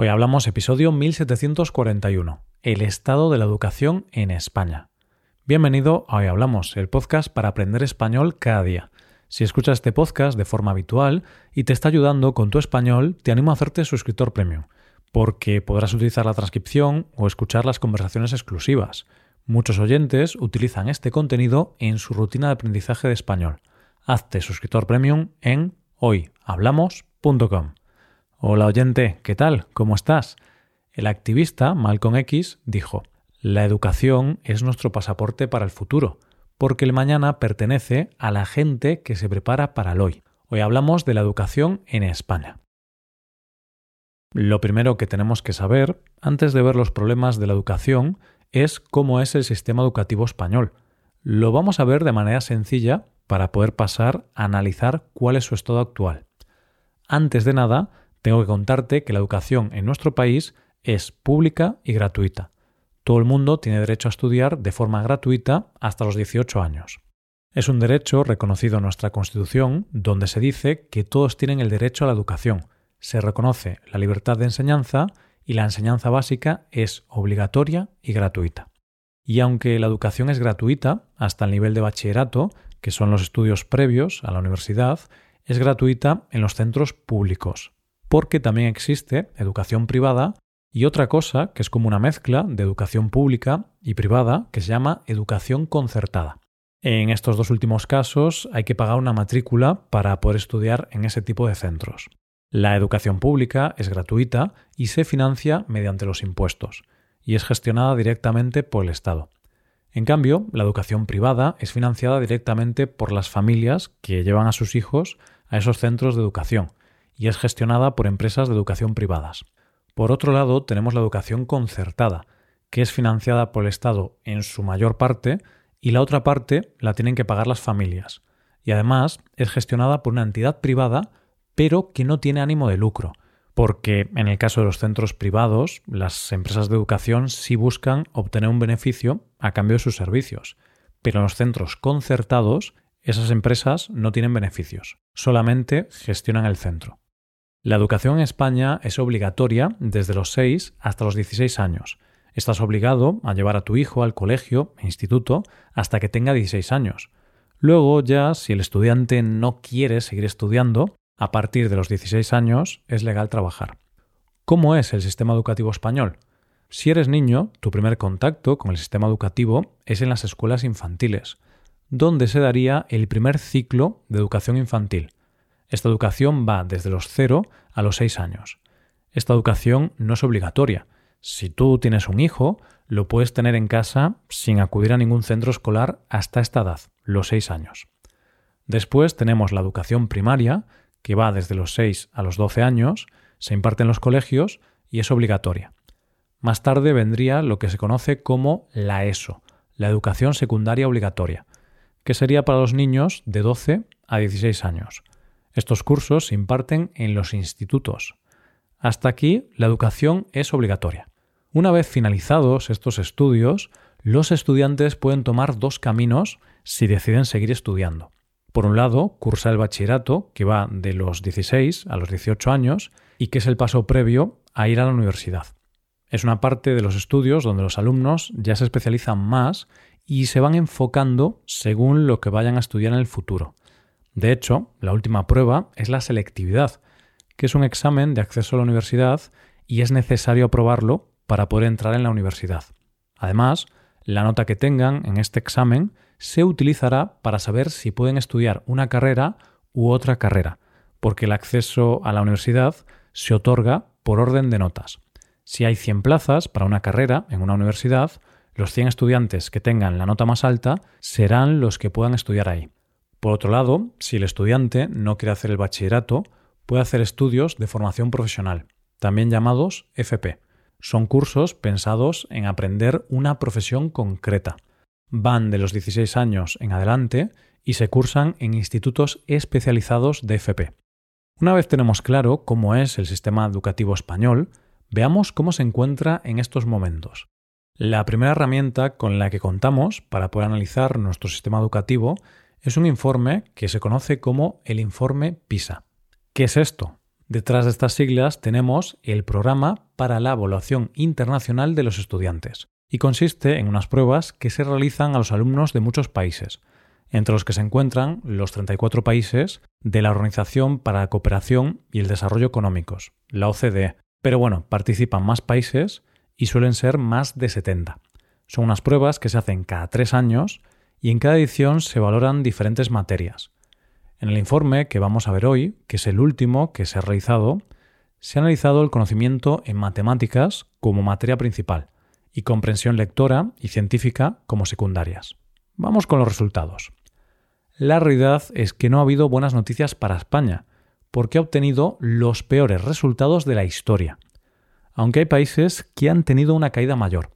Hoy hablamos episodio 1741, el estado de la educación en España. Bienvenido a Hoy Hablamos, el podcast para aprender español cada día. Si escuchas este podcast de forma habitual y te está ayudando con tu español, te animo a hacerte suscriptor premium, porque podrás utilizar la transcripción o escuchar las conversaciones exclusivas. Muchos oyentes utilizan este contenido en su rutina de aprendizaje de español. Hazte suscriptor premium en hoyhablamos.com. Hola oyente, ¿qué tal? ¿Cómo estás? El activista Malcolm X dijo, La educación es nuestro pasaporte para el futuro, porque el mañana pertenece a la gente que se prepara para el hoy. Hoy hablamos de la educación en España. Lo primero que tenemos que saber, antes de ver los problemas de la educación, es cómo es el sistema educativo español. Lo vamos a ver de manera sencilla para poder pasar a analizar cuál es su estado actual. Antes de nada, tengo que contarte que la educación en nuestro país es pública y gratuita. Todo el mundo tiene derecho a estudiar de forma gratuita hasta los 18 años. Es un derecho reconocido en nuestra Constitución, donde se dice que todos tienen el derecho a la educación. Se reconoce la libertad de enseñanza y la enseñanza básica es obligatoria y gratuita. Y aunque la educación es gratuita hasta el nivel de bachillerato, que son los estudios previos a la universidad, es gratuita en los centros públicos, porque también existe educación privada y otra cosa que es como una mezcla de educación pública y privada que se llama educación concertada. En estos dos últimos casos hay que pagar una matrícula para poder estudiar en ese tipo de centros. La educación pública es gratuita y se financia mediante los impuestos, y es gestionada directamente por el Estado. En cambio, la educación privada es financiada directamente por las familias que llevan a sus hijos a esos centros de educación, y es gestionada por empresas de educación privadas. Por otro lado, tenemos la educación concertada, que es financiada por el Estado en su mayor parte y la otra parte la tienen que pagar las familias. Y además es gestionada por una entidad privada, pero que no tiene ánimo de lucro, porque en el caso de los centros privados, las empresas de educación sí buscan obtener un beneficio a cambio de sus servicios, pero en los centros concertados esas empresas no tienen beneficios, solamente gestionan el centro. La educación en España es obligatoria desde los 6 hasta los 16 años. Estás obligado a llevar a tu hijo al colegio e instituto hasta que tenga 16 años. Luego ya, si el estudiante no quiere seguir estudiando, a partir de los 16 años es legal trabajar. ¿Cómo es el sistema educativo español? Si eres niño, tu primer contacto con el sistema educativo es en las escuelas infantiles, donde se daría el primer ciclo de educación infantil, esta educación va desde los 0 a los 6 años. Esta educación no es obligatoria. Si tú tienes un hijo, lo puedes tener en casa sin acudir a ningún centro escolar hasta esta edad, los 6 años. Después tenemos la educación primaria, que va desde los 6 a los 12 años, se imparte en los colegios y es obligatoria. Más tarde vendría lo que se conoce como la ESO, la educación secundaria obligatoria, que sería para los niños de 12 a 16 años. Estos cursos se imparten en los institutos. Hasta aquí la educación es obligatoria. Una vez finalizados estos estudios, los estudiantes pueden tomar dos caminos si deciden seguir estudiando. Por un lado, cursa el bachillerato, que va de los 16 a los 18 años y que es el paso previo a ir a la universidad. Es una parte de los estudios donde los alumnos ya se especializan más y se van enfocando según lo que vayan a estudiar en el futuro. De hecho, la última prueba es la selectividad, que es un examen de acceso a la universidad y es necesario aprobarlo para poder entrar en la universidad. Además, la nota que tengan en este examen se utilizará para saber si pueden estudiar una carrera u otra carrera, porque el acceso a la universidad se otorga por orden de notas. Si hay 100 plazas para una carrera en una universidad, los 100 estudiantes que tengan la nota más alta serán los que puedan estudiar ahí. Por otro lado, si el estudiante no quiere hacer el bachillerato, puede hacer estudios de formación profesional, también llamados FP. Son cursos pensados en aprender una profesión concreta. Van de los 16 años en adelante y se cursan en institutos especializados de FP. Una vez tenemos claro cómo es el sistema educativo español, veamos cómo se encuentra en estos momentos. La primera herramienta con la que contamos para poder analizar nuestro sistema educativo es un informe que se conoce como el informe PISA. ¿Qué es esto? Detrás de estas siglas tenemos el Programa para la Evaluación Internacional de los Estudiantes, y consiste en unas pruebas que se realizan a los alumnos de muchos países, entre los que se encuentran los 34 países de la Organización para la Cooperación y el Desarrollo Económicos, la OCDE. Pero bueno, participan más países y suelen ser más de 70. Son unas pruebas que se hacen cada tres años y en cada edición se valoran diferentes materias. En el informe que vamos a ver hoy, que es el último que se ha realizado, se ha analizado el conocimiento en matemáticas como materia principal y comprensión lectora y científica como secundarias. Vamos con los resultados. La realidad es que no ha habido buenas noticias para España, porque ha obtenido los peores resultados de la historia. Aunque hay países que han tenido una caída mayor.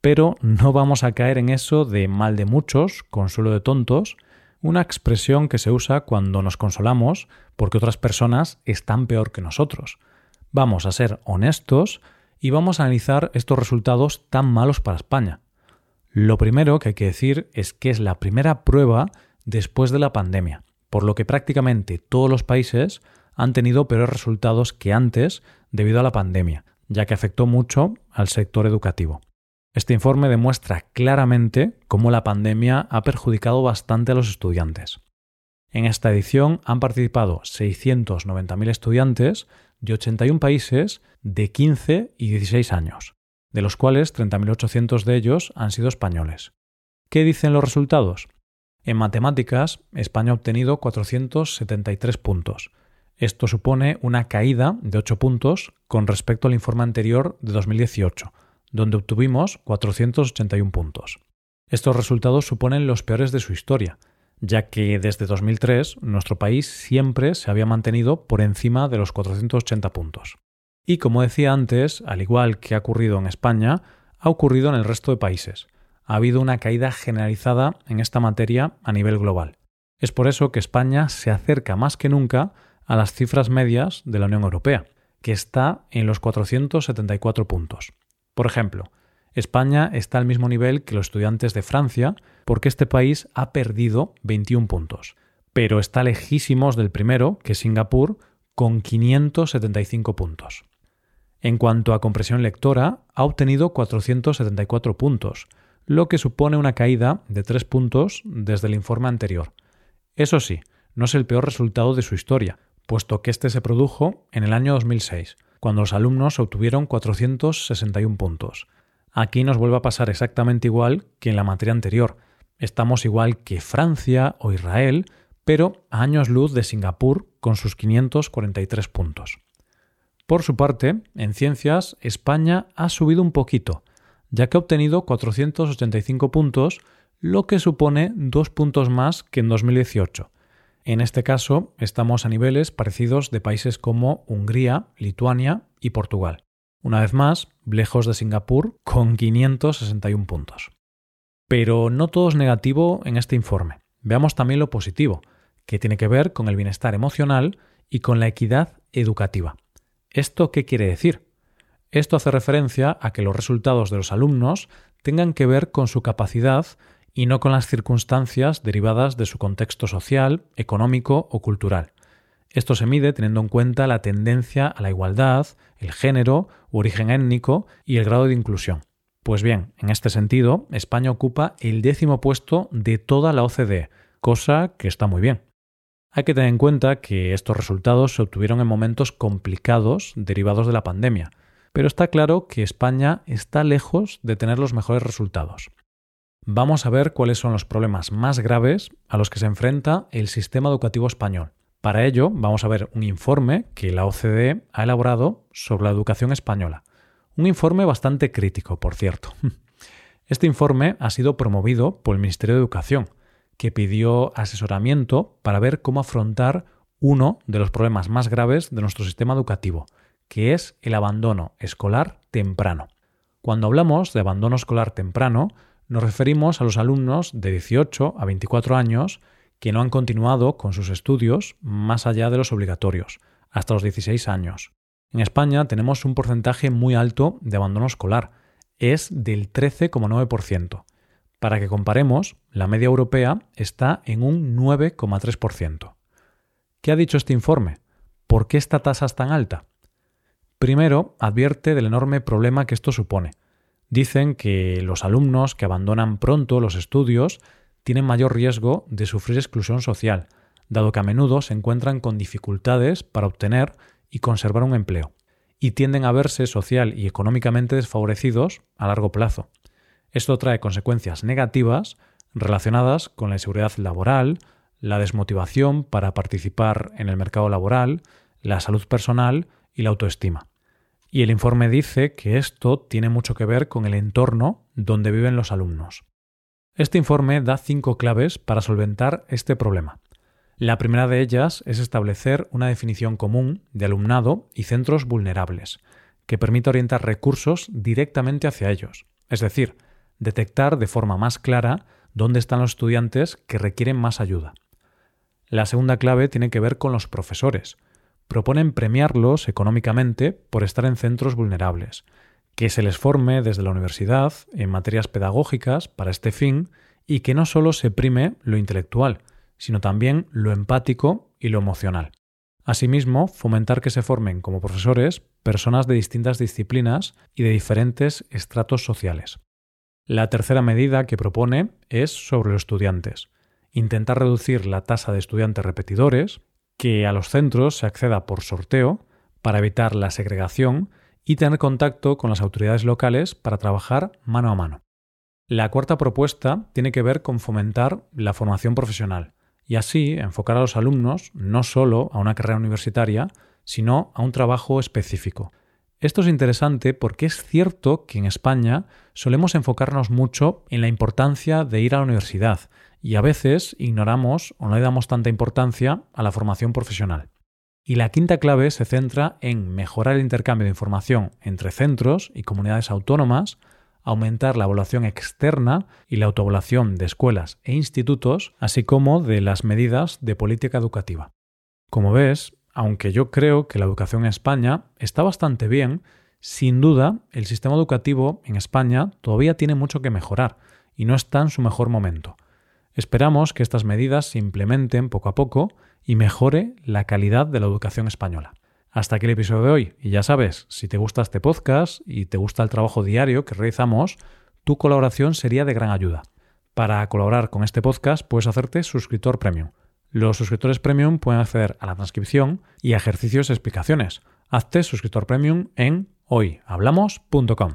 Pero no vamos a caer en eso de mal de muchos, consuelo de tontos, una expresión que se usa cuando nos consolamos porque otras personas están peor que nosotros. Vamos a ser honestos y vamos a analizar estos resultados tan malos para España. Lo primero que hay que decir es que es la primera prueba después de la pandemia, por lo que prácticamente todos los países han tenido peores resultados que antes debido a la pandemia, ya que afectó mucho al sector educativo. Este informe demuestra claramente cómo la pandemia ha perjudicado bastante a los estudiantes. En esta edición han participado 690.000 estudiantes de 81 países de 15 y 16 años, de los cuales 30.800 de ellos han sido españoles. ¿Qué dicen los resultados? En matemáticas, España ha obtenido 473 puntos. Esto supone una caída de 8 puntos con respecto al informe anterior de 2018, donde obtuvimos 481 puntos. Estos resultados suponen los peores de su historia, ya que desde 2003 nuestro país siempre se había mantenido por encima de los 480 puntos. Y como decía antes, al igual que ha ocurrido en España, ha ocurrido en el resto de países ha habido una caída generalizada en esta materia a nivel global. Es por eso que España se acerca más que nunca a las cifras medias de la Unión Europea, que está en los 474 puntos. Por ejemplo, España está al mismo nivel que los estudiantes de Francia porque este país ha perdido 21 puntos, pero está lejísimos del primero, que es Singapur, con 575 puntos. En cuanto a compresión lectora, ha obtenido 474 puntos, lo que supone una caída de tres puntos desde el informe anterior. Eso sí, no es el peor resultado de su historia, puesto que este se produjo en el año 2006, cuando los alumnos obtuvieron 461 puntos. Aquí nos vuelve a pasar exactamente igual que en la materia anterior. Estamos igual que Francia o Israel, pero a años luz de Singapur con sus 543 puntos. Por su parte, en ciencias, España ha subido un poquito, ya que ha obtenido 485 puntos, lo que supone dos puntos más que en 2018. En este caso, estamos a niveles parecidos de países como Hungría, Lituania y Portugal. Una vez más, lejos de Singapur, con 561 puntos. Pero no todo es negativo en este informe. Veamos también lo positivo, que tiene que ver con el bienestar emocional y con la equidad educativa. ¿Esto qué quiere decir? Esto hace referencia a que los resultados de los alumnos tengan que ver con su capacidad y no con las circunstancias derivadas de su contexto social, económico o cultural. Esto se mide teniendo en cuenta la tendencia a la igualdad, el género origen étnico y el grado de inclusión. Pues bien, en este sentido, España ocupa el décimo puesto de toda la OCDE, cosa que está muy bien. Hay que tener en cuenta que estos resultados se obtuvieron en momentos complicados derivados de la pandemia, pero está claro que España está lejos de tener los mejores resultados. Vamos a ver cuáles son los problemas más graves a los que se enfrenta el sistema educativo español. Para ello, vamos a ver un informe que la OCDE ha elaborado sobre la educación española. Un informe bastante crítico, por cierto. Este informe ha sido promovido por el Ministerio de Educación, que pidió asesoramiento para ver cómo afrontar uno de los problemas más graves de nuestro sistema educativo, que es el abandono escolar temprano. Cuando hablamos de abandono escolar temprano, nos referimos a los alumnos de 18 a 24 años que no han continuado con sus estudios más allá de los obligatorios, hasta los 16 años. En España tenemos un porcentaje muy alto de abandono escolar, es del 13,9%. Para que comparemos, la media europea está en un 9,3%. ¿Qué ha dicho este informe? ¿Por qué esta tasa es tan alta? Primero, advierte del enorme problema que esto supone. Dicen que los alumnos que abandonan pronto los estudios tienen mayor riesgo de sufrir exclusión social, dado que a menudo se encuentran con dificultades para obtener y conservar un empleo, y tienden a verse social y económicamente desfavorecidos a largo plazo. Esto trae consecuencias negativas relacionadas con la inseguridad laboral, la desmotivación para participar en el mercado laboral, la salud personal y la autoestima. Y el informe dice que esto tiene mucho que ver con el entorno donde viven los alumnos. Este informe da cinco claves para solventar este problema. La primera de ellas es establecer una definición común de alumnado y centros vulnerables, que permita orientar recursos directamente hacia ellos, es decir, detectar de forma más clara dónde están los estudiantes que requieren más ayuda. La segunda clave tiene que ver con los profesores. Proponen premiarlos económicamente por estar en centros vulnerables, que se les forme desde la universidad en materias pedagógicas para este fin y que no solo se prime lo intelectual, sino también lo empático y lo emocional. Asimismo, fomentar que se formen como profesores personas de distintas disciplinas y de diferentes estratos sociales. La tercera medida que propone es sobre los estudiantes intentar reducir la tasa de estudiantes repetidores, que a los centros se acceda por sorteo para evitar la segregación y tener contacto con las autoridades locales para trabajar mano a mano. La cuarta propuesta tiene que ver con fomentar la formación profesional y así enfocar a los alumnos no solo a una carrera universitaria, sino a un trabajo específico. Esto es interesante porque es cierto que en España solemos enfocarnos mucho en la importancia de ir a la universidad y a veces ignoramos o no le damos tanta importancia a la formación profesional. Y la quinta clave se centra en mejorar el intercambio de información entre centros y comunidades autónomas, aumentar la evaluación externa y la autoevaluación de escuelas e institutos, así como de las medidas de política educativa. Como ves, aunque yo creo que la educación en España está bastante bien, sin duda el sistema educativo en España todavía tiene mucho que mejorar y no está en su mejor momento. Esperamos que estas medidas se implementen poco a poco y mejore la calidad de la educación española. Hasta aquí el episodio de hoy. Y ya sabes, si te gusta este podcast y te gusta el trabajo diario que realizamos, tu colaboración sería de gran ayuda. Para colaborar con este podcast puedes hacerte suscriptor premium. Los suscriptores premium pueden acceder a la transcripción y ejercicios y explicaciones. Hazte suscriptor premium en hoyhablamos.com.